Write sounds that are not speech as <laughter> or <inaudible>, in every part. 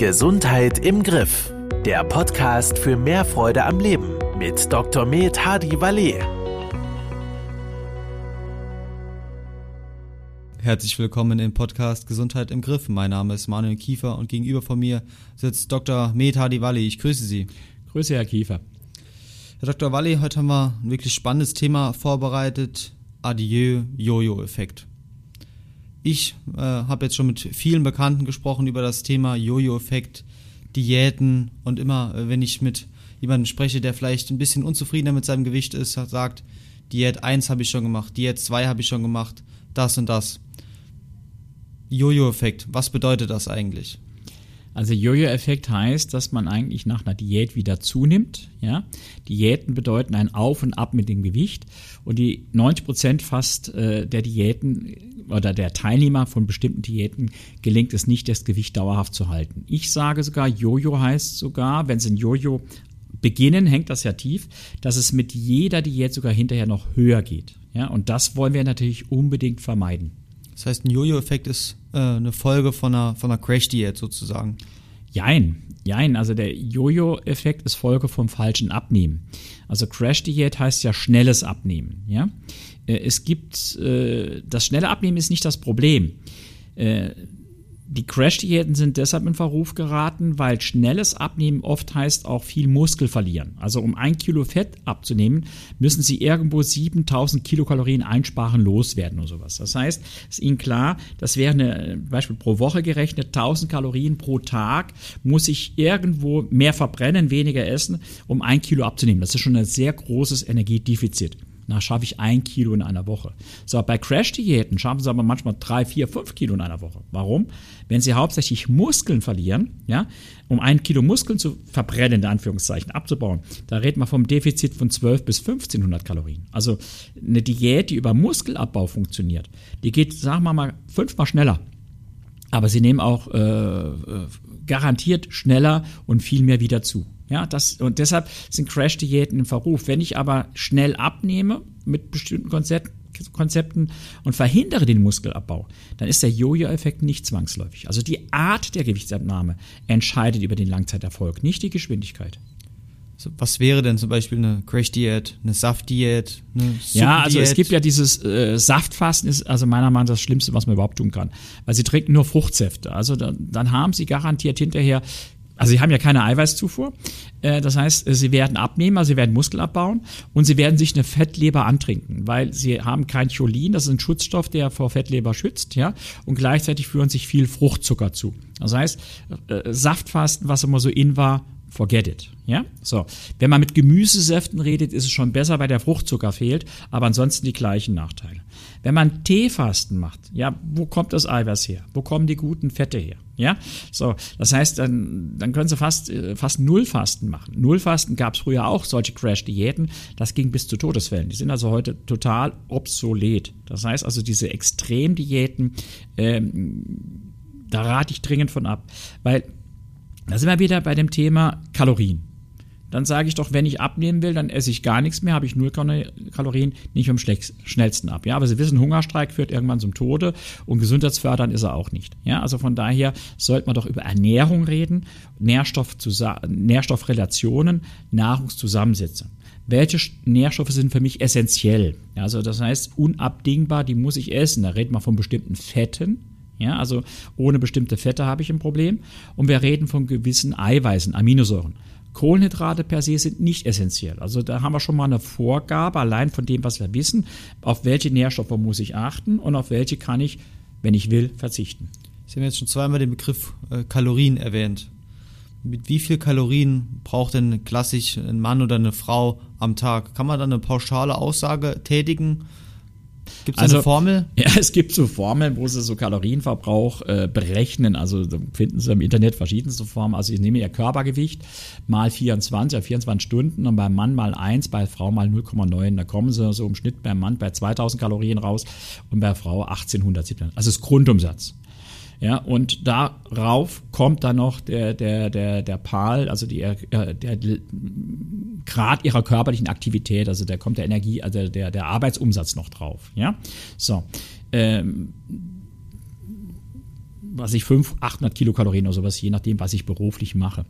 Gesundheit im Griff. Der Podcast für mehr Freude am Leben mit Dr. Med Hadi Valet. Herzlich willkommen im Podcast Gesundheit im Griff. Mein Name ist Manuel Kiefer und gegenüber von mir sitzt Dr. Med Hadi Valet. Ich grüße Sie. Grüße, Herr Kiefer. Herr Dr. Valet, heute haben wir ein wirklich spannendes Thema vorbereitet. Adieu-Jojo-Effekt. Ich äh, habe jetzt schon mit vielen Bekannten gesprochen über das Thema Jojo-Effekt, Diäten und immer, äh, wenn ich mit jemandem spreche, der vielleicht ein bisschen unzufriedener mit seinem Gewicht ist, sagt, Diät 1 habe ich schon gemacht, Diät 2 habe ich schon gemacht, das und das. Jojo-Effekt, was bedeutet das eigentlich? Also Jojo-Effekt heißt, dass man eigentlich nach einer Diät wieder zunimmt. Ja? Diäten bedeuten ein Auf und Ab mit dem Gewicht und die 90 Prozent fast äh, der Diäten oder der Teilnehmer von bestimmten Diäten gelingt es nicht, das Gewicht dauerhaft zu halten. Ich sage sogar, Jojo heißt sogar, wenn Sie ein Jojo beginnen, hängt das ja tief, dass es mit jeder Diät sogar hinterher noch höher geht. Ja? Und das wollen wir natürlich unbedingt vermeiden. Das heißt, ein Jojo-Effekt ist äh, eine Folge von einer, von einer Crash-Diät sozusagen. Jein, jein. Also der Jojo-Effekt ist Folge vom falschen Abnehmen. Also Crash-Diät heißt ja schnelles Abnehmen. Ja? Äh, es gibt, äh, das schnelle Abnehmen ist nicht das Problem. Äh, die Crash-Diäten sind deshalb in Verruf geraten, weil schnelles Abnehmen oft heißt auch viel Muskel verlieren. Also um ein Kilo Fett abzunehmen, müssen Sie irgendwo 7000 Kilokalorien einsparen, loswerden oder sowas. Das heißt, ist Ihnen klar, das wäre eine, Beispiel pro Woche gerechnet, 1000 Kalorien pro Tag, muss ich irgendwo mehr verbrennen, weniger essen, um ein Kilo abzunehmen. Das ist schon ein sehr großes Energiedefizit. Na, schaffe ich ein Kilo in einer Woche. So, bei Crash-Diäten schaffen sie aber manchmal drei, vier, fünf Kilo in einer Woche. Warum? Wenn sie hauptsächlich Muskeln verlieren, ja, um ein Kilo Muskeln zu verbrennen, in Anführungszeichen, abzubauen, da reden wir vom Defizit von 12 bis 1500 Kalorien. Also eine Diät, die über Muskelabbau funktioniert, die geht, sagen wir mal, fünfmal schneller. Aber sie nehmen auch äh, äh garantiert schneller und viel mehr wieder zu. Ja, das, und deshalb sind Crash-Diäten im Verruf. Wenn ich aber schnell abnehme mit bestimmten Konzepten, Konzepten und verhindere den Muskelabbau, dann ist der Jojo-Effekt nicht zwangsläufig. Also die Art der Gewichtsabnahme entscheidet über den Langzeiterfolg, nicht die Geschwindigkeit. Was wäre denn zum Beispiel eine Crash-Diät, eine Saft-Diät? Ja, also es gibt ja dieses äh, Saftfasten, ist also meiner Meinung nach das Schlimmste, was man überhaupt tun kann. Weil sie trinken nur Fruchtsäfte. Also dann, dann haben sie garantiert hinterher also sie haben ja keine Eiweißzufuhr. Äh, das heißt, sie werden abnehmen, also sie werden Muskel abbauen und sie werden sich eine Fettleber antrinken, weil sie haben kein Cholin, das ist ein Schutzstoff, der vor Fettleber schützt, ja, und gleichzeitig führen sich viel Fruchtzucker zu. Das heißt, äh, Saftfasten, was immer so in war, forget it. Ja, so. Wenn man mit Gemüsesäften redet, ist es schon besser, weil der Fruchtzucker fehlt, aber ansonsten die gleichen Nachteile. Wenn man Teefasten macht, ja, wo kommt das Eiweiß her? Wo kommen die guten Fette her? Ja, so. Das heißt, dann, dann können Sie fast, äh, fast Nullfasten machen. Nullfasten gab es früher auch solche Crash-Diäten. Das ging bis zu Todesfällen. Die sind also heute total obsolet. Das heißt also, diese Extremdiäten, ähm, da rate ich dringend von ab, weil da sind wir wieder bei dem Thema Kalorien. Dann sage ich doch, wenn ich abnehmen will, dann esse ich gar nichts mehr, habe ich null Kalorien, nicht am schnellsten ab. Ja, aber Sie wissen, Hungerstreik führt irgendwann zum Tode und gesundheitsfördernd ist er auch nicht. Ja, also von daher sollte man doch über Ernährung reden, Nährstoff Nährstoffrelationen, Nahrungszusammensetzung. Welche Nährstoffe sind für mich essentiell? Also das heißt unabdingbar, die muss ich essen. Da reden wir von bestimmten Fetten, ja, also ohne bestimmte Fette habe ich ein Problem. Und wir reden von gewissen Eiweißen, Aminosäuren. Kohlenhydrate per se sind nicht essentiell. Also da haben wir schon mal eine Vorgabe, allein von dem, was wir wissen, auf welche Nährstoffe muss ich achten und auf welche kann ich, wenn ich will, verzichten. Sie haben jetzt schon zweimal den Begriff äh, Kalorien erwähnt. Mit wie viel Kalorien braucht denn klassisch ein Mann oder eine Frau am Tag? Kann man da eine pauschale Aussage tätigen? Gibt es also, eine Formel? <laughs> Ja, es gibt so Formeln, wo sie so Kalorienverbrauch äh, berechnen. Also finden Sie im Internet verschiedenste Formen. Also ich nehme Ihr Körpergewicht mal 24, ja 24 Stunden und beim Mann mal 1, bei Frau mal 0,9. Da kommen Sie so im Schnitt beim Mann bei 2000 Kalorien raus und bei Frau 1800. Also das Grundumsatz. Ja, und darauf kommt dann noch der, der, der, der PAL, also die, äh, der Grad ihrer körperlichen Aktivität, also da kommt der Energie, also der, der Arbeitsumsatz noch drauf. Ja, so. Ähm, was ich 500, 800 Kilokalorien oder sowas, je nachdem, was ich beruflich mache.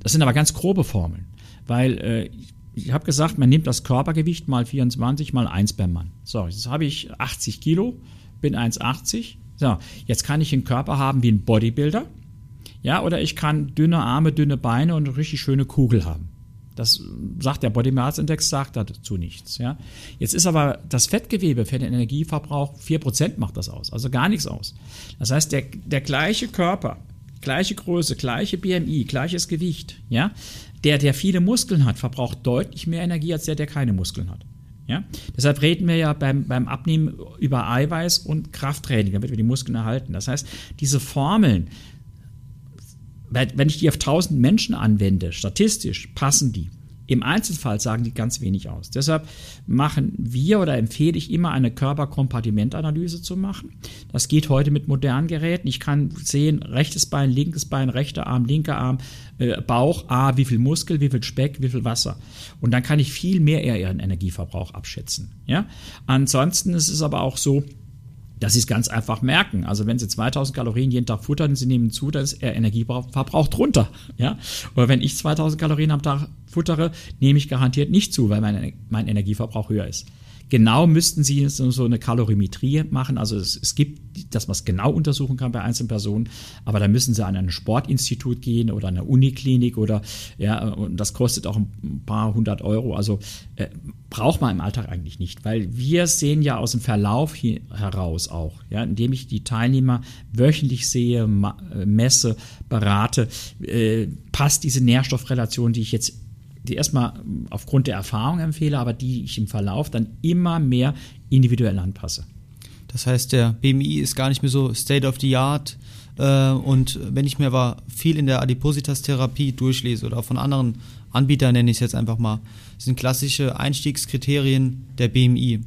Das sind aber ganz grobe Formeln, weil äh, ich habe gesagt, man nimmt das Körpergewicht mal 24 mal 1 beim Mann. So, jetzt habe ich 80 Kilo, bin 1,80. So, jetzt kann ich einen Körper haben wie ein Bodybuilder. Ja, oder ich kann dünne Arme, dünne Beine und eine richtig schöne Kugel haben. Das sagt der Body Mass Index sagt dazu nichts. Ja. Jetzt ist aber das Fettgewebe für den Energieverbrauch 4% macht das aus, also gar nichts aus. Das heißt, der, der gleiche Körper, gleiche Größe, gleiche BMI, gleiches Gewicht, ja, der, der viele Muskeln hat, verbraucht deutlich mehr Energie als der, der keine Muskeln hat. Ja? Deshalb reden wir ja beim, beim Abnehmen über Eiweiß und Krafttraining, damit wir die Muskeln erhalten. Das heißt, diese Formeln, wenn ich die auf 1000 Menschen anwende, statistisch passen die. Im Einzelfall sagen die ganz wenig aus. Deshalb machen wir oder empfehle ich immer eine Körperkompartimentanalyse zu machen. Das geht heute mit modernen Geräten. Ich kann sehen, rechtes Bein, linkes Bein, rechter Arm, linker Arm, äh, Bauch, A, wie viel Muskel, wie viel Speck, wie viel Wasser. Und dann kann ich viel mehr eher ihren Energieverbrauch abschätzen. Ja? Ansonsten ist es aber auch so, dass sie es ganz einfach merken. Also wenn sie 2000 Kalorien jeden Tag futtern, sie nehmen zu, dann ist ihr Energieverbrauch drunter. Ja? Oder wenn ich 2000 Kalorien am Tag futtere, nehme ich garantiert nicht zu, weil mein, mein Energieverbrauch höher ist. Genau müssten Sie so eine Kalorimetrie machen. Also es, es gibt, dass man es genau untersuchen kann bei einzelnen Personen, aber da müssen Sie an ein Sportinstitut gehen oder eine Uniklinik oder ja, und das kostet auch ein paar hundert Euro. Also äh, braucht man im Alltag eigentlich nicht, weil wir sehen ja aus dem Verlauf heraus auch, ja, indem ich die Teilnehmer wöchentlich sehe, äh, messe, berate, äh, passt diese Nährstoffrelation, die ich jetzt die erstmal aufgrund der Erfahrung empfehle, aber die ich im Verlauf dann immer mehr individuell anpasse. Das heißt, der BMI ist gar nicht mehr so State of the Art. Äh, und wenn ich mir aber viel in der Adipositas-Therapie durchlese oder von anderen Anbietern, nenne ich es jetzt einfach mal, sind klassische Einstiegskriterien der BMI.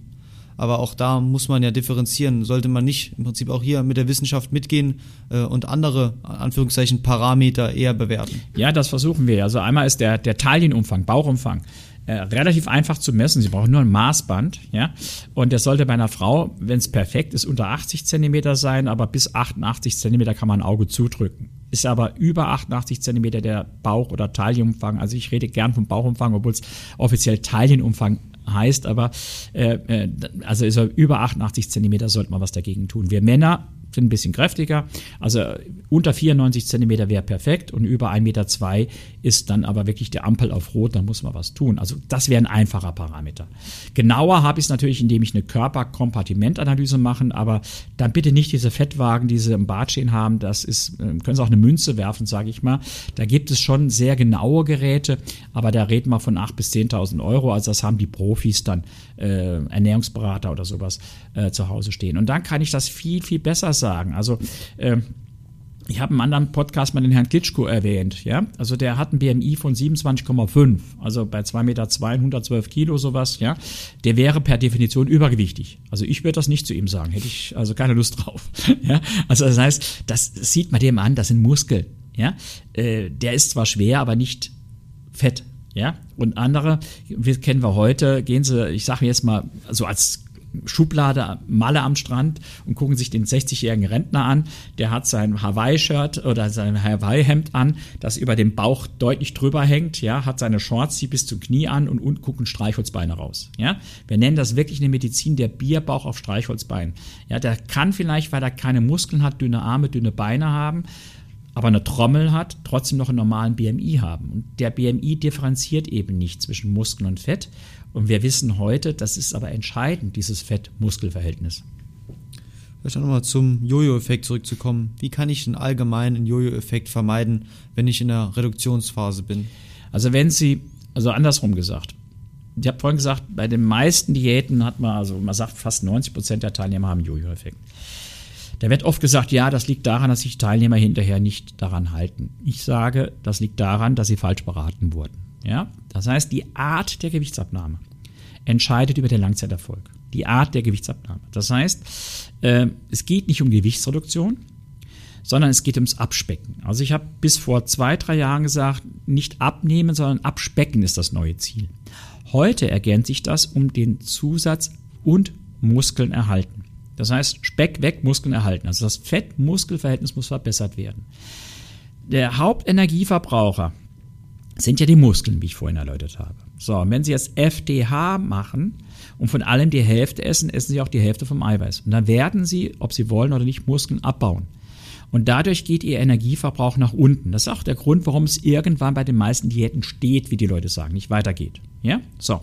Aber auch da muss man ja differenzieren. Sollte man nicht im Prinzip auch hier mit der Wissenschaft mitgehen äh, und andere, Anführungszeichen, Parameter eher bewerten? Ja, das versuchen wir. Also einmal ist der, der Taillenumfang, Bauchumfang. Äh, relativ einfach zu messen. Sie brauchen nur ein Maßband, ja. Und der sollte bei einer Frau, wenn es perfekt ist, unter 80 Zentimeter sein, aber bis 88 Zentimeter kann man ein Auge zudrücken. Ist aber über 88 Zentimeter der Bauch- oder Taillenumfang. Also ich rede gern vom Bauchumfang, obwohl es offiziell Taillenumfang heißt, aber äh, äh also er über 88 Zentimeter, sollte man was dagegen tun. Wir Männer sind ein bisschen kräftiger. Also unter 94 Zentimeter wäre perfekt und über 1,2 Meter zwei ist dann aber wirklich der Ampel auf Rot, dann muss man was tun. Also das wäre ein einfacher Parameter. Genauer habe ich es natürlich, indem ich eine Körperkompartimentanalyse mache, aber dann bitte nicht diese Fettwagen, die sie im Bad stehen haben. Das ist, äh, können Sie auch eine Münze werfen, sage ich mal. Da gibt es schon sehr genaue Geräte, aber da reden wir von 8.000 bis 10.000 Euro. Also das haben die Profis dann, äh, Ernährungsberater oder sowas, äh, zu Hause stehen. Und dann kann ich das viel, viel besser sagen. Also äh, ich habe einen anderen Podcast mal den Herrn Klitschko erwähnt, ja. Also der hat ein BMI von 27,5, also bei 2,2 Meter, 112 Kilo sowas, ja. Der wäre per Definition übergewichtig. Also ich würde das nicht zu ihm sagen, hätte ich also keine Lust drauf, <laughs> ja. Also das heißt, das sieht man dem an, das sind Muskeln, ja. Äh, der ist zwar schwer, aber nicht fett, ja. Und andere, wir kennen wir heute, gehen sie, ich sage jetzt mal, so als Schublade Malle am Strand und gucken sich den 60-jährigen Rentner an. Der hat sein Hawaii-Shirt oder sein Hawaii-Hemd an, das über dem Bauch deutlich drüber hängt, ja, hat seine Shorts, die bis zum Knie an und unten gucken Streichholzbeine raus, ja. Wir nennen das wirklich eine Medizin der Bierbauch auf Streichholzbein. Ja, der kann vielleicht, weil er keine Muskeln hat, dünne Arme, dünne Beine haben, aber eine Trommel hat, trotzdem noch einen normalen BMI haben. Und der BMI differenziert eben nicht zwischen Muskeln und Fett. Und wir wissen heute, das ist aber entscheidend, dieses Fett-Muskel-Verhältnis. Vielleicht nochmal zum Jojo-Effekt zurückzukommen. Wie kann ich den allgemeinen Jojo-Effekt vermeiden, wenn ich in der Reduktionsphase bin? Also wenn Sie, also andersrum gesagt, ich habe vorhin gesagt, bei den meisten Diäten hat man, also man sagt, fast 90 Prozent der Teilnehmer haben Jojo-Effekt. Da wird oft gesagt, ja, das liegt daran, dass sich Teilnehmer hinterher nicht daran halten. Ich sage, das liegt daran, dass sie falsch beraten wurden. Ja? Das heißt, die Art der Gewichtsabnahme entscheidet über den Langzeiterfolg. Die Art der Gewichtsabnahme. Das heißt, äh, es geht nicht um Gewichtsreduktion, sondern es geht ums Abspecken. Also ich habe bis vor zwei, drei Jahren gesagt, nicht abnehmen, sondern abspecken ist das neue Ziel. Heute ergänzt sich das um den Zusatz und Muskeln erhalten. Das heißt, Speck weg, Muskeln erhalten. Also das Fett-Muskel-Verhältnis muss verbessert werden. Der Hauptenergieverbraucher sind ja die Muskeln, wie ich vorhin erläutert habe. So, und wenn Sie jetzt FDH machen und von allem die Hälfte essen, essen Sie auch die Hälfte vom Eiweiß. Und dann werden Sie, ob Sie wollen oder nicht, Muskeln abbauen. Und dadurch geht Ihr Energieverbrauch nach unten. Das ist auch der Grund, warum es irgendwann bei den meisten Diäten steht, wie die Leute sagen, nicht weitergeht. Ja? So.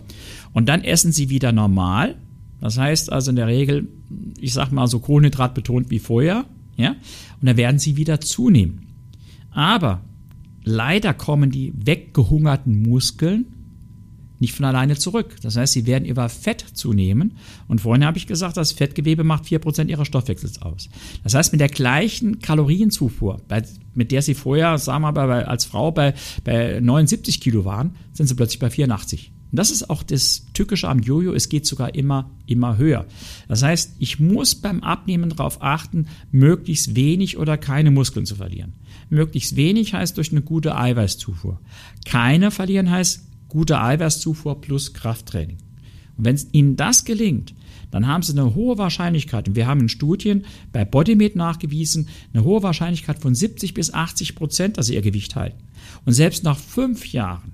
Und dann essen Sie wieder normal. Das heißt also in der Regel, ich sag mal so Kohlenhydrat betont wie vorher. Ja? Und dann werden Sie wieder zunehmen. Aber leider kommen die weggehungerten Muskeln nicht von alleine zurück. Das heißt, sie werden über Fett zunehmen. Und vorhin habe ich gesagt, das Fettgewebe macht 4% ihres Stoffwechsels aus. Das heißt, mit der gleichen Kalorienzufuhr, bei, mit der sie vorher, sagen wir mal, als Frau bei, bei 79 Kilo waren, sind sie plötzlich bei 84. Und das ist auch das Tückische am Jojo, es geht sogar immer, immer höher. Das heißt, ich muss beim Abnehmen darauf achten, möglichst wenig oder keine Muskeln zu verlieren. Möglichst wenig heißt durch eine gute Eiweißzufuhr. Keine verlieren heißt gute Eiweißzufuhr plus Krafttraining. Und wenn Ihnen das gelingt, dann haben Sie eine hohe Wahrscheinlichkeit, und wir haben in Studien bei Bodymed nachgewiesen, eine hohe Wahrscheinlichkeit von 70 bis 80 Prozent, dass Sie Ihr Gewicht halten. Und selbst nach fünf Jahren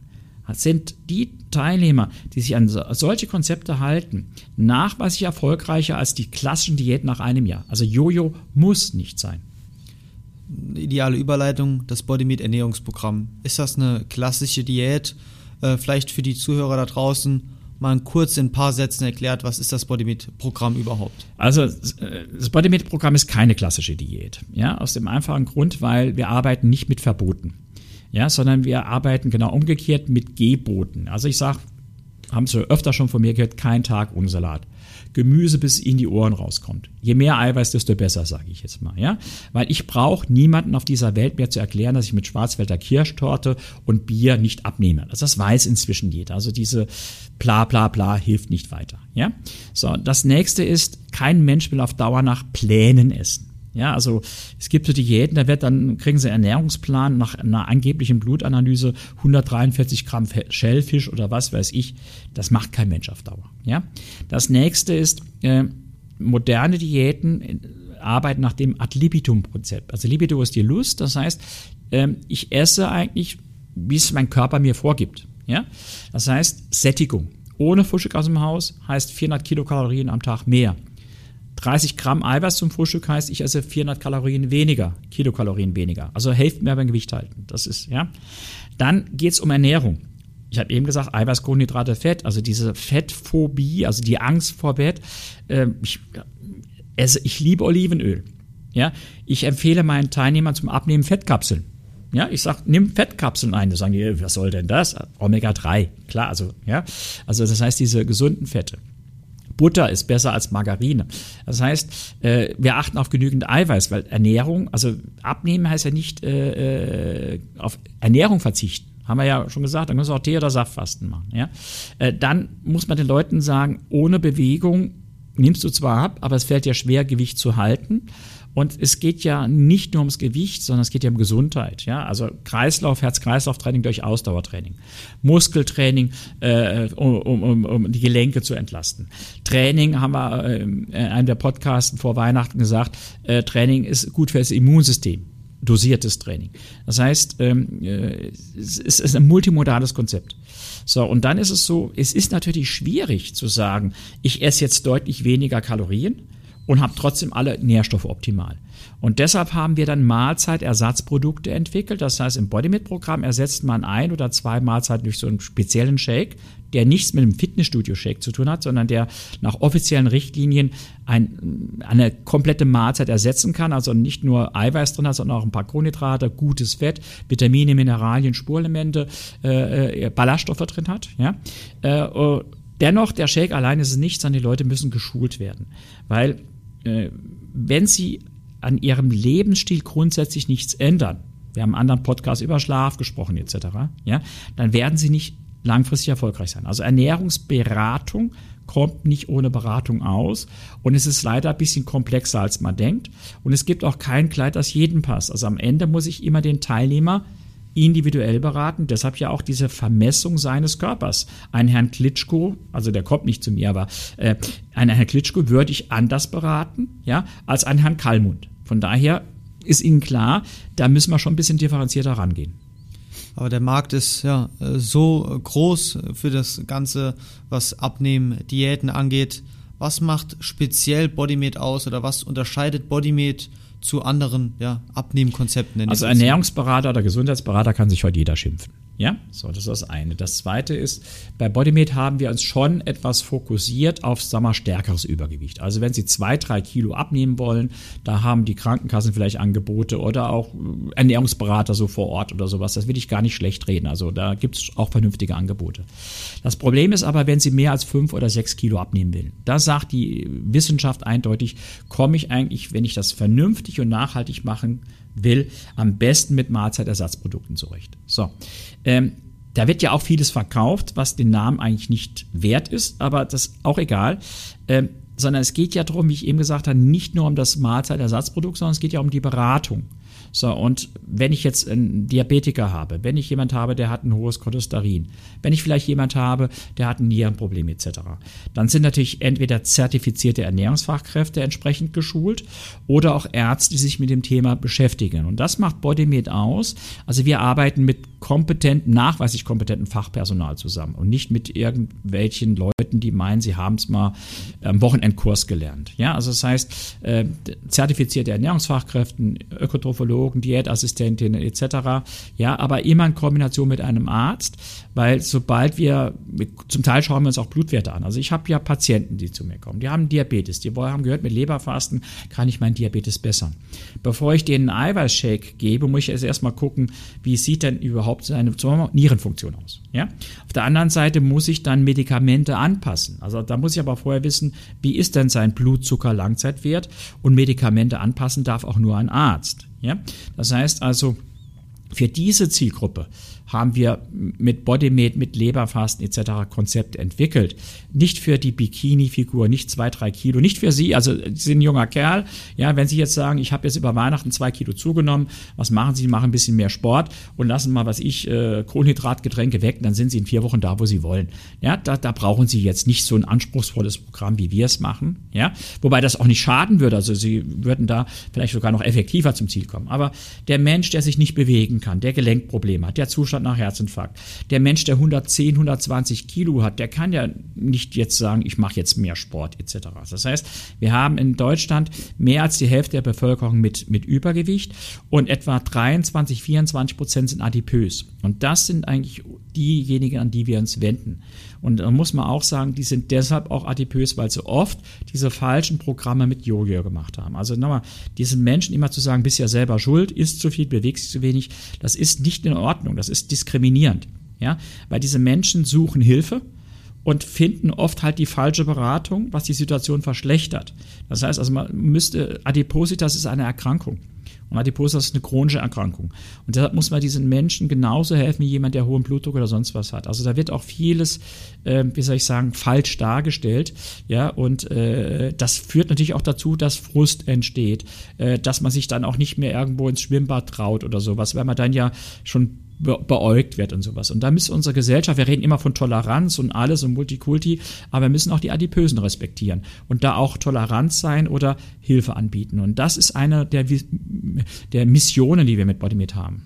sind die Teilnehmer, die sich an solche Konzepte halten, nachweislich erfolgreicher als die klassischen Diäten nach einem Jahr. Also Jojo muss nicht sein ideale Überleitung, das Bodymeat Ernährungsprogramm. Ist das eine klassische Diät? Äh, vielleicht für die Zuhörer da draußen mal kurz in ein paar Sätzen erklärt, was ist das Bodymeat-Programm überhaupt? Also äh, das Bodymeat-Programm ist keine klassische Diät. Ja, aus dem einfachen Grund, weil wir arbeiten nicht mit Verboten. Ja, sondern wir arbeiten genau umgekehrt mit Geboten. Also ich sage, haben Sie öfter schon von mir gehört, kein Tag ohne Salat. Gemüse bis in die Ohren rauskommt. Je mehr Eiweiß, desto besser, sage ich jetzt mal. Ja? Weil ich brauche niemanden auf dieser Welt mehr zu erklären, dass ich mit Schwarzwälder Kirschtorte und Bier nicht abnehme. Also das weiß inzwischen jeder. Also diese bla bla bla hilft nicht weiter. Ja? So, das nächste ist, kein Mensch will auf Dauer nach Plänen essen. Ja, also es gibt so Diäten, da wird dann, kriegen sie einen Ernährungsplan nach einer angeblichen Blutanalyse 143 Gramm Schellfisch oder was weiß ich. Das macht kein Mensch auf Dauer. Ja, das nächste ist, äh, moderne Diäten äh, arbeiten nach dem Ad libitum-Prinzip. Also Libido ist die Lust, das heißt, äh, ich esse eigentlich, wie es mein Körper mir vorgibt. Ja, das heißt Sättigung. Ohne Frühstück aus dem Haus heißt 400 Kilokalorien am Tag mehr. 30 Gramm Eiweiß zum Frühstück heißt, ich esse 400 Kalorien weniger, Kilokalorien weniger. Also hilft mir beim Gewicht halten. Das ist, ja. Dann geht's um Ernährung. Ich habe eben gesagt, Eiweiß, Kohlenhydrate, Fett, also diese Fettphobie, also die Angst vor Fett. Äh, ich, esse, ich liebe Olivenöl. Ja, ich empfehle meinen Teilnehmern zum Abnehmen Fettkapseln. Ja, ich sag, nimm Fettkapseln ein. Da sagen die, was soll denn das? Omega 3. Klar, also, ja. Also, das heißt, diese gesunden Fette. Butter ist besser als Margarine. Das heißt, äh, wir achten auf genügend Eiweiß, weil Ernährung, also abnehmen heißt ja nicht äh, äh auf Ernährung verzichten. Haben wir ja schon gesagt, dann müssen wir auch Tee oder Saftfasten machen. Ja? Äh, dann muss man den Leuten sagen, ohne Bewegung nimmst du zwar ab, aber es fällt dir schwer, Gewicht zu halten. Und es geht ja nicht nur ums Gewicht, sondern es geht ja um Gesundheit. Ja? Also Kreislauf, Herz-Kreislauf-Training durch Ausdauertraining. Muskeltraining, äh, um, um, um die Gelenke zu entlasten. Training haben wir äh, in einem der Podcasts vor Weihnachten gesagt, äh, Training ist gut für das Immunsystem dosiertes Training. Das heißt, ähm, äh, es ist ein multimodales Konzept. So, und dann ist es so, es ist natürlich schwierig zu sagen, ich esse jetzt deutlich weniger Kalorien, und habe trotzdem alle Nährstoffe optimal. Und deshalb haben wir dann Mahlzeitersatzprodukte entwickelt. Das heißt, im Bodymit-Programm ersetzt man ein oder zwei Mahlzeiten durch so einen speziellen Shake, der nichts mit dem Fitnessstudio-Shake zu tun hat, sondern der nach offiziellen Richtlinien ein, eine komplette Mahlzeit ersetzen kann. Also nicht nur Eiweiß drin hat, sondern auch ein paar Kohlenhydrate, gutes Fett, Vitamine, Mineralien, Spurenelemente, äh, äh Ballaststoffe drin hat. Ja? Äh, dennoch, der Shake allein ist es nicht, sondern die Leute müssen geschult werden. Weil äh, wenn sie an ihrem Lebensstil grundsätzlich nichts ändern, wir haben einen anderen Podcast über Schlaf gesprochen etc., ja, dann werden sie nicht langfristig erfolgreich sein. Also Ernährungsberatung kommt nicht ohne Beratung aus und es ist leider ein bisschen komplexer, als man denkt und es gibt auch kein Kleid, das jedem passt. Also am Ende muss ich immer den Teilnehmer individuell beraten. Deshalb ja auch diese Vermessung seines Körpers. Ein Herrn Klitschko, also der kommt nicht zu mir, aber äh, einen Herrn Klitschko würde ich anders beraten, ja, als einen Herrn Kallmund. Von daher ist Ihnen klar, da müssen wir schon ein bisschen differenzierter rangehen. Aber der Markt ist ja so groß für das Ganze, was Abnehmen, Diäten angeht. Was macht speziell Bodymate aus oder was unterscheidet Bodymate zu anderen ja, Abnehmkonzepten? Also Ernährungsberater oder Gesundheitsberater kann sich heute jeder schimpfen. Ja, so, das ist das eine. Das zweite ist, bei Bodymate haben wir uns schon etwas fokussiert auf, sag mal, stärkeres Übergewicht. Also wenn Sie zwei, drei Kilo abnehmen wollen, da haben die Krankenkassen vielleicht Angebote oder auch äh, Ernährungsberater so vor Ort oder sowas. Das will ich gar nicht schlecht reden. Also da gibt es auch vernünftige Angebote. Das Problem ist aber, wenn Sie mehr als fünf oder sechs Kilo abnehmen will, da sagt die Wissenschaft eindeutig, komme ich eigentlich, wenn ich das vernünftig und nachhaltig machen will, am besten mit Mahlzeitersatzprodukten zurecht. So. Ähm, da wird ja auch vieles verkauft, was den Namen eigentlich nicht wert ist, aber das ist auch egal. Ähm, sondern es geht ja darum, wie ich eben gesagt habe, nicht nur um das Mahlzeitersatzprodukt, sondern es geht ja um die Beratung. So, und wenn ich jetzt einen Diabetiker habe, wenn ich jemand habe, der hat ein hohes Cholesterin, wenn ich vielleicht jemand habe, der hat ein Nierenproblem etc., dann sind natürlich entweder zertifizierte Ernährungsfachkräfte entsprechend geschult oder auch Ärzte, die sich mit dem Thema beschäftigen. Und das macht Bodymed aus. Also wir arbeiten mit kompetenten, nachweislich kompetenten Fachpersonal zusammen und nicht mit irgendwelchen Leuten, die meinen, sie haben es mal am Wochenendkurs gelernt. Ja, also das heißt, äh, zertifizierte Ernährungsfachkräfte, Ökotrophologen, Diätologen, Diätassistentinnen etc. Ja, aber immer in Kombination mit einem Arzt, weil sobald wir, zum Teil schauen wir uns auch Blutwerte an. Also ich habe ja Patienten, die zu mir kommen, die haben Diabetes, die haben gehört, mit Leberfasten kann ich meinen Diabetes bessern. Bevor ich denen einen Eiweißshake gebe, muss ich erst erstmal gucken, wie sieht denn überhaupt seine Nierenfunktion aus. Ja? Auf der anderen Seite muss ich dann Medikamente anpassen. Also da muss ich aber vorher wissen, wie ist denn sein Blutzucker-Langzeitwert und Medikamente anpassen darf auch nur ein Arzt. Ja? Das heißt also, für diese Zielgruppe haben wir mit Bodymate, mit Leberfasten etc. Konzept entwickelt. Nicht für die Bikini-Figur, nicht zwei, drei Kilo, nicht für Sie, also Sie sind ein junger Kerl, ja, wenn Sie jetzt sagen, ich habe jetzt über Weihnachten zwei Kilo zugenommen, was machen Sie? Sie machen ein bisschen mehr Sport und lassen mal, was ich, äh, Kohlenhydratgetränke weg, dann sind Sie in vier Wochen da, wo Sie wollen. Ja, da, da brauchen Sie jetzt nicht so ein anspruchsvolles Programm, wie wir es machen, ja, wobei das auch nicht schaden würde, also Sie würden da vielleicht sogar noch effektiver zum Ziel kommen. Aber der Mensch, der sich nicht bewegen kann, der Gelenkprobleme hat, der Zustand Zustand nach Herzinfarkt. Der Mensch, der 110, 120 Kilo hat, der kann ja nicht jetzt sagen, ich mache jetzt mehr Sport etc. Das heißt, wir haben in Deutschland mehr als die Hälfte der Bevölkerung mit, mit Übergewicht und etwa 23, 24 Prozent sind adipös. Und das sind eigentlich diejenigen, an die wir uns wenden. Und da muss man auch sagen, die sind deshalb auch adipös, weil sie oft diese falschen Programme mit Jojo gemacht haben. Also nochmal, diesen Menschen immer zu sagen, bist ja selber schuld, isst zu viel, bewegst zu wenig, das ist nicht in Ordnung, das ist diskriminierend. Ja, weil diese Menschen suchen Hilfe und finden oft halt die falsche Beratung, was die Situation verschlechtert. Das heißt also, man müsste, Adipositas ist eine Erkrankung. Und Adipositas ist eine chronische Erkrankung. Und deshalb muss man diesen Menschen genauso helfen wie jemand, der hohen Blutdruck oder sonst was hat. Also da wird auch vieles, äh, wie soll ich sagen, falsch dargestellt. Ja, und äh, das führt natürlich auch dazu, dass Frust entsteht, äh, dass man sich dann auch nicht mehr irgendwo ins Schwimmbad traut oder sowas, weil man dann ja schon beäugt wird und sowas. Und da müssen unsere Gesellschaft, wir reden immer von Toleranz und alles und Multikulti, aber wir müssen auch die Adipösen respektieren und da auch tolerant sein oder Hilfe anbieten. Und das ist eine der, der Missionen, die wir mit Bodymate haben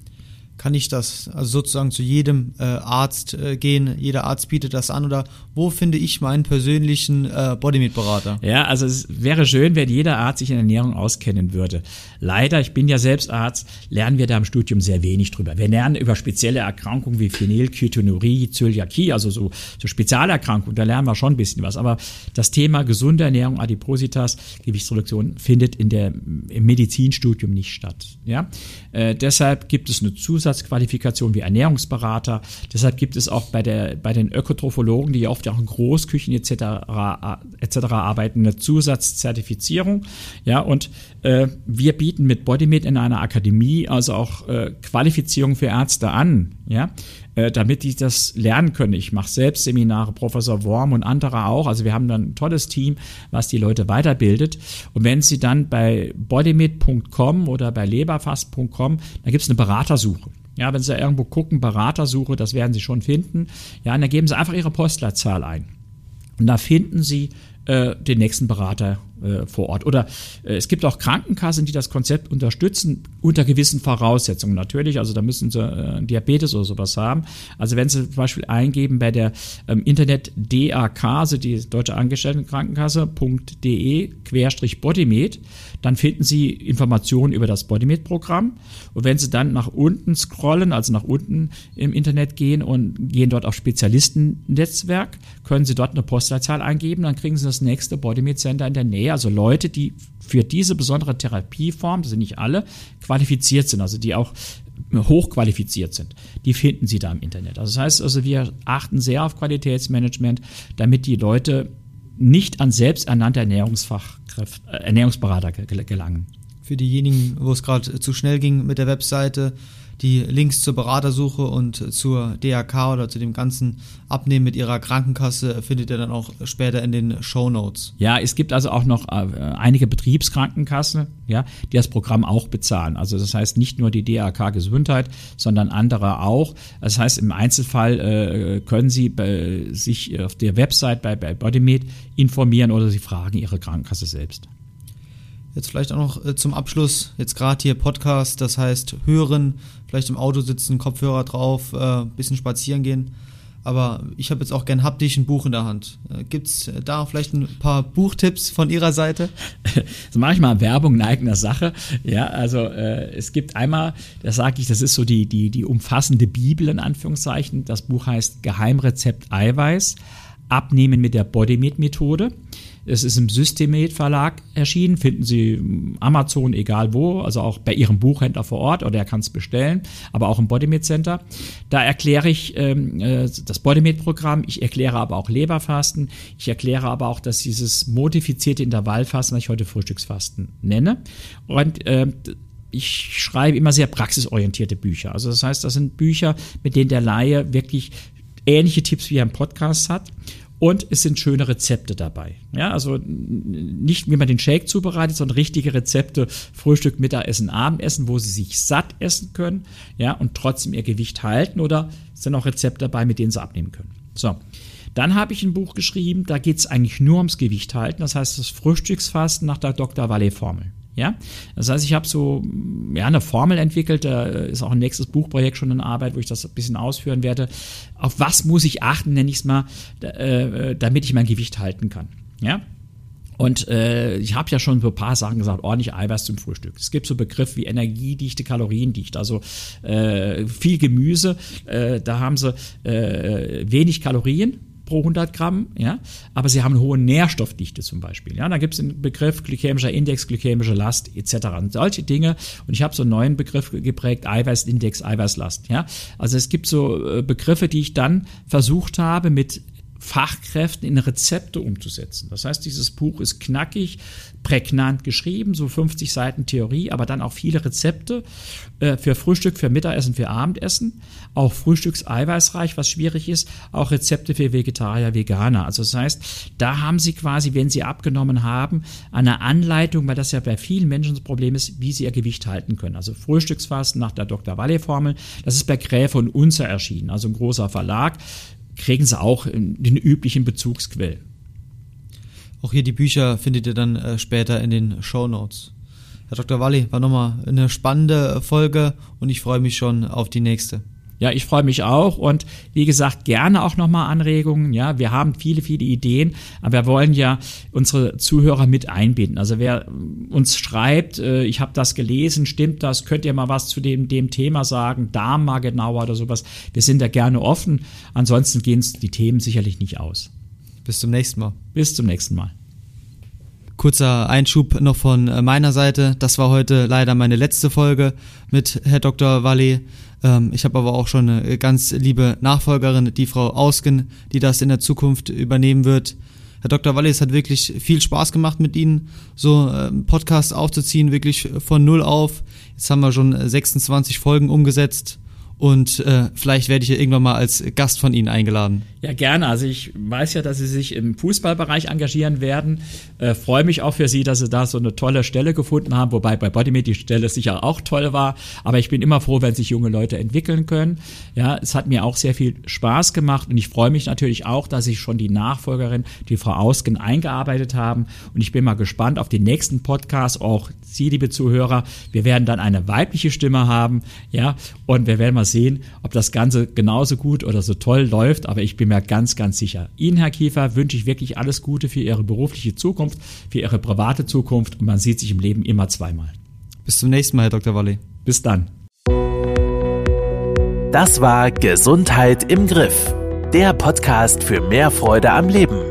kann ich das also sozusagen zu jedem äh, Arzt äh, gehen? Jeder Arzt bietet das an oder wo finde ich meinen persönlichen äh, Bodymeat-Berater? Ja, also es wäre schön, wenn jeder Arzt sich in Ernährung auskennen würde. Leider, ich bin ja selbst Arzt, lernen wir da im Studium sehr wenig drüber. Wir lernen über spezielle Erkrankungen wie Phenylketonurie, Zöliakie, also so, so Spezialerkrankungen, da lernen wir schon ein bisschen was. Aber das Thema gesunde Ernährung, Adipositas, Gewichtsreduktion findet in der, im Medizinstudium nicht statt. Ja? Äh, deshalb gibt es eine Zusatz Zusatzqualifikation wie Ernährungsberater. Deshalb gibt es auch bei, der, bei den Ökotrophologen, die oft auch in Großküchen etc. etc. arbeiten, eine Zusatzzertifizierung. Ja, und äh, wir bieten mit Bodymed in einer Akademie also auch äh, Qualifizierung für Ärzte an, ja, äh, damit die das lernen können. Ich mache selbst Seminare, Professor Worm und andere auch. Also wir haben dann ein tolles Team, was die Leute weiterbildet. Und wenn sie dann bei bodymed.com oder bei leberfast.com, da gibt es eine Beratersuche. Ja, wenn Sie irgendwo gucken, Beratersuche, das werden Sie schon finden. Ja, und dann geben Sie einfach Ihre Postleitzahl ein. Und da finden Sie äh, den nächsten Berater äh, vor Ort. Oder äh, es gibt auch Krankenkassen, die das Konzept unterstützen, unter gewissen Voraussetzungen natürlich. Also da müssen sie äh, Diabetes oder sowas haben. Also wenn sie zum Beispiel eingeben bei der ähm, Internet DAK, also die Deutsche Angestelltenkrankenkasse.de Querstrich Bodymed, dann finden Sie Informationen über das Bodymed-Programm. Und wenn Sie dann nach unten scrollen, also nach unten im Internet gehen und gehen dort auf Spezialistennetzwerk, können Sie dort eine Postleitzahl eingeben, dann kriegen Sie das nächste Bodymed Center in der Nähe also Leute, die für diese besondere Therapieform, das sind nicht alle, qualifiziert sind, also die auch hochqualifiziert sind, die finden Sie da im Internet. Also das heißt, also wir achten sehr auf Qualitätsmanagement, damit die Leute nicht an selbsternannte äh, Ernährungsberater gelangen. Für diejenigen, wo es gerade zu schnell ging mit der Webseite, die Links zur Beratersuche und zur DRK oder zu dem ganzen Abnehmen mit ihrer Krankenkasse findet ihr dann auch später in den Show Notes. Ja, es gibt also auch noch äh, einige Betriebskrankenkassen, ja, die das Programm auch bezahlen. Also das heißt nicht nur die DRK Gesundheit, sondern andere auch. Das heißt im Einzelfall äh, können Sie bei, sich auf der Website bei, bei Bodymed informieren oder Sie fragen Ihre Krankenkasse selbst. Jetzt vielleicht auch noch äh, zum Abschluss, jetzt gerade hier Podcast, das heißt hören, vielleicht im Auto sitzen, Kopfhörer drauf, äh, bisschen spazieren gehen. Aber ich habe jetzt auch gern haptisch ein Buch in der Hand. Äh, Gibt es äh, da vielleicht ein paar Buchtipps von Ihrer Seite? <laughs> so mache ich mal Werbung in eigener Sache. Ja, also äh, es gibt einmal, das sage ich, das ist so die, die, die umfassende Bibel in Anführungszeichen. Das Buch heißt Geheimrezept Eiweiß. Abnehmen mit der Bodymeat-Methode. Es ist im Systemet Verlag erschienen, finden Sie Amazon, egal wo, also auch bei Ihrem Buchhändler vor Ort oder er kann es bestellen, aber auch im Bodymeat Center. Da erkläre ich ähm, äh, das Bodymeat-Programm, ich erkläre aber auch Leberfasten, ich erkläre aber auch, dass dieses modifizierte Intervallfasten, was ich heute Frühstücksfasten nenne. Und äh, ich schreibe immer sehr praxisorientierte Bücher. Also das heißt, das sind Bücher, mit denen der Laie wirklich ähnliche Tipps wie er im Podcast hat und es sind schöne Rezepte dabei. Ja, also nicht, wie man den Shake zubereitet, sondern richtige Rezepte, Frühstück, Mittagessen, Abendessen, wo sie sich satt essen können, ja, und trotzdem ihr Gewicht halten oder sind auch Rezepte dabei, mit denen sie abnehmen können. So. Dann habe ich ein Buch geschrieben, da geht es eigentlich nur ums Gewicht halten. Das heißt, das Frühstücksfasten nach der Dr. Valley-Formel. Ja, das heißt, ich habe so ja, eine Formel entwickelt, da ist auch ein nächstes Buchprojekt schon in Arbeit, wo ich das ein bisschen ausführen werde. Auf was muss ich achten, nenne ich es mal, äh, damit ich mein Gewicht halten kann. Ja, und äh, ich habe ja schon so ein paar Sachen gesagt, ordentlich Eiweiß zum Frühstück. Es gibt so Begriffe wie Energiedichte, Kaloriendichte, also äh, viel Gemüse. Äh, da haben sie äh, wenig Kalorien, pro 100 Gramm, ja, aber sie haben eine hohe Nährstoffdichte zum Beispiel. Ja, da gibt es den Begriff glykämischer Index, glykämische Last etc. Und solche Dinge. Und ich habe so einen neuen Begriff geprägt, Eiweißindex, Eiweißlast. Ja, also es gibt so äh, Begriffe, die ich dann versucht habe mit Fachkräften in Rezepte umzusetzen. Das heißt, dieses Buch ist knackig, prägnant geschrieben, so 50 Seiten Theorie, aber dann auch viele Rezepte äh, für Frühstück, für Mittagessen, für Abendessen, auch Frühstückseiweißreich, was schwierig ist, auch Rezepte für Vegetarier, Veganer. Also das heißt, da haben Sie quasi, wenn Sie abgenommen haben, eine Anleitung, weil das ja bei vielen Menschen das Problem ist, wie sie ihr Gewicht halten können. Also Frühstücksfasten nach der Dr. Walle-Formel, das ist bei Gräfe und Unzer erschienen, also ein großer Verlag kriegen sie auch den üblichen Bezugsquellen. Auch hier die Bücher findet ihr dann äh, später in den Show Notes. Herr Dr. Walli, war nochmal eine spannende Folge und ich freue mich schon auf die nächste. Ja, ich freue mich auch und wie gesagt, gerne auch nochmal Anregungen. Ja, wir haben viele, viele Ideen, aber wir wollen ja unsere Zuhörer mit einbinden. Also wer uns schreibt, äh, ich habe das gelesen, stimmt das, könnt ihr mal was zu dem, dem Thema sagen, da mal genauer oder sowas. Wir sind da gerne offen. Ansonsten gehen die Themen sicherlich nicht aus. Bis zum nächsten Mal. Bis zum nächsten Mal. Kurzer Einschub noch von äh, meiner Seite. Das war heute leider meine letzte Folge mit Herr Dr. Walli. Ähm, ich habe aber auch schon eine ganz liebe Nachfolgerin, die Frau Ausgen, die das in der Zukunft übernehmen wird. Herr Dr. Wallis hat wirklich viel Spaß gemacht mit Ihnen, so einen ähm, Podcast aufzuziehen, wirklich von Null auf. Jetzt haben wir schon 26 Folgen umgesetzt und äh, vielleicht werde ich ja irgendwann mal als Gast von Ihnen eingeladen. Ja, gerne. Also ich weiß ja, dass Sie sich im Fußballbereich engagieren werden. Äh, Freue mich auch für Sie, dass Sie da so eine tolle Stelle gefunden haben, wobei bei Bodymate die Stelle sicher auch toll war. Aber ich bin immer froh, wenn sich junge Leute entwickeln können. Ja, es hat mir auch sehr viel Spaß gemacht und ich freue mich natürlich auch, dass sich schon die Nachfolgerin, die Frau Ausgen, eingearbeitet haben. Und ich bin mal gespannt auf den nächsten Podcast. Auch Sie, liebe Zuhörer, wir werden dann eine weibliche Stimme haben. Ja, und wir werden mal sehen, ob das Ganze genauso gut oder so toll läuft. Aber ich bin mir ganz, ganz sicher. Ihnen, Herr Kiefer, wünsche ich wirklich alles Gute für Ihre berufliche Zukunft, für Ihre private Zukunft und man sieht sich im Leben immer zweimal. Bis zum nächsten Mal, Herr Dr. Walle. Bis dann. Das war Gesundheit im Griff. Der Podcast für mehr Freude am Leben.